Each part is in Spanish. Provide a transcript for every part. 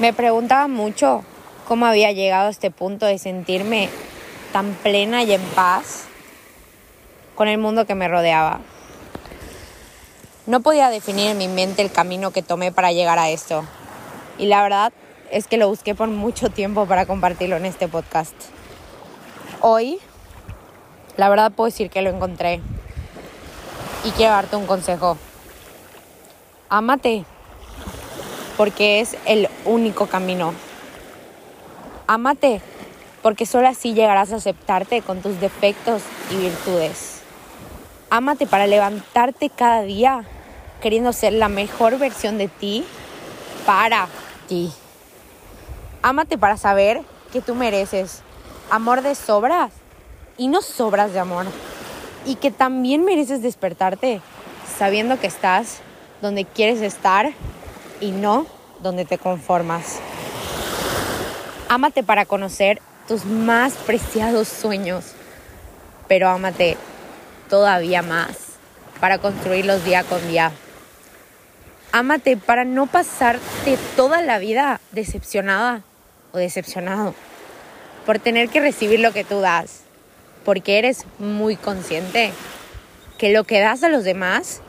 Me preguntaba mucho cómo había llegado a este punto de sentirme tan plena y en paz con el mundo que me rodeaba. No podía definir en mi mente el camino que tomé para llegar a esto. Y la verdad es que lo busqué por mucho tiempo para compartirlo en este podcast. Hoy, la verdad puedo decir que lo encontré. Y quiero darte un consejo. Ámate, porque es el único camino. Ámate, porque solo así llegarás a aceptarte con tus defectos y virtudes. Ámate para levantarte cada día queriendo ser la mejor versión de ti para ti. Ámate para saber que tú mereces amor de sobras y no sobras de amor. Y que también mereces despertarte sabiendo que estás donde quieres estar y no donde te conformas. Ámate para conocer tus más preciados sueños, pero ámate todavía más para construirlos día con día. Ámate para no pasarte toda la vida decepcionada o decepcionado por tener que recibir lo que tú das, porque eres muy consciente que lo que das a los demás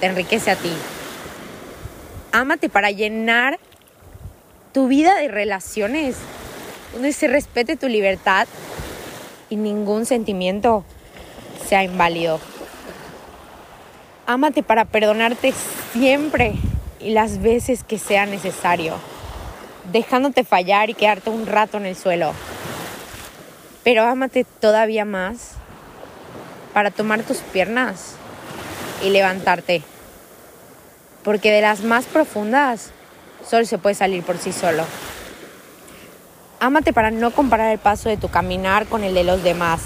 te enriquece a ti. Ámate para llenar tu vida de relaciones donde se respete tu libertad y ningún sentimiento sea inválido. Ámate para perdonarte siempre y las veces que sea necesario, dejándote fallar y quedarte un rato en el suelo. Pero ámate todavía más para tomar tus piernas y levantarte. Porque de las más profundas solo se puede salir por sí solo. Ámate para no comparar el paso de tu caminar con el de los demás.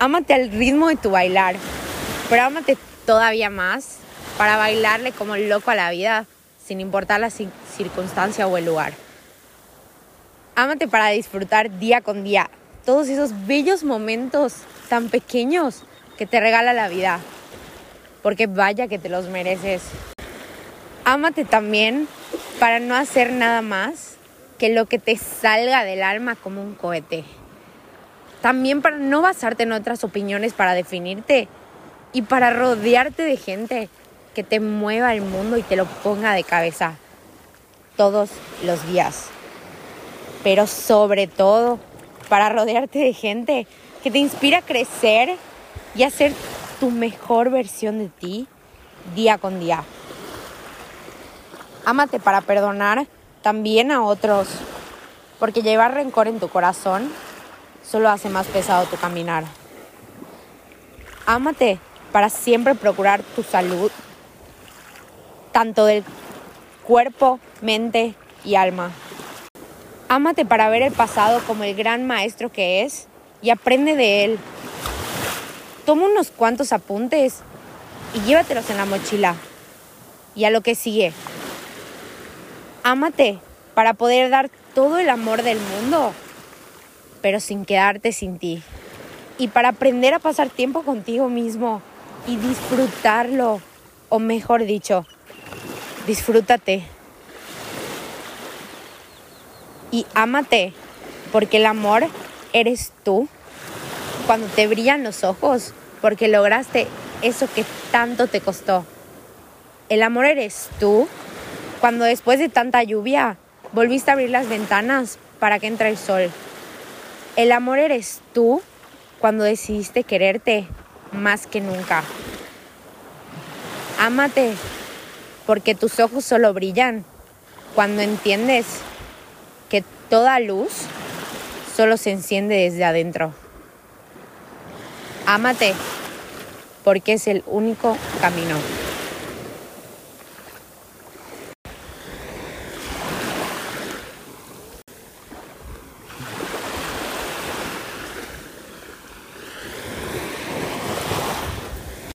Ámate al ritmo de tu bailar, pero ámate todavía más para bailarle como loco a la vida, sin importar la circunstancia o el lugar. Ámate para disfrutar día con día todos esos bellos momentos tan pequeños que te regala la vida, porque vaya que te los mereces. Ámate también para no hacer nada más que lo que te salga del alma como un cohete. También para no basarte en otras opiniones para definirte y para rodearte de gente que te mueva el mundo y te lo ponga de cabeza todos los días. Pero sobre todo para rodearte de gente que te inspira a crecer y a ser tu mejor versión de ti día con día. Ámate para perdonar también a otros, porque llevar rencor en tu corazón solo hace más pesado tu caminar. Ámate para siempre procurar tu salud, tanto del cuerpo, mente y alma. Ámate para ver el pasado como el gran maestro que es y aprende de él. Toma unos cuantos apuntes y llévatelos en la mochila. Y a lo que sigue, Ámate para poder dar todo el amor del mundo, pero sin quedarte sin ti. Y para aprender a pasar tiempo contigo mismo y disfrutarlo, o mejor dicho, disfrútate. Y ámate, porque el amor eres tú. Cuando te brillan los ojos, porque lograste eso que tanto te costó. El amor eres tú cuando después de tanta lluvia volviste a abrir las ventanas para que entre el sol. El amor eres tú cuando decidiste quererte más que nunca. Ámate porque tus ojos solo brillan cuando entiendes que toda luz solo se enciende desde adentro. Ámate porque es el único camino.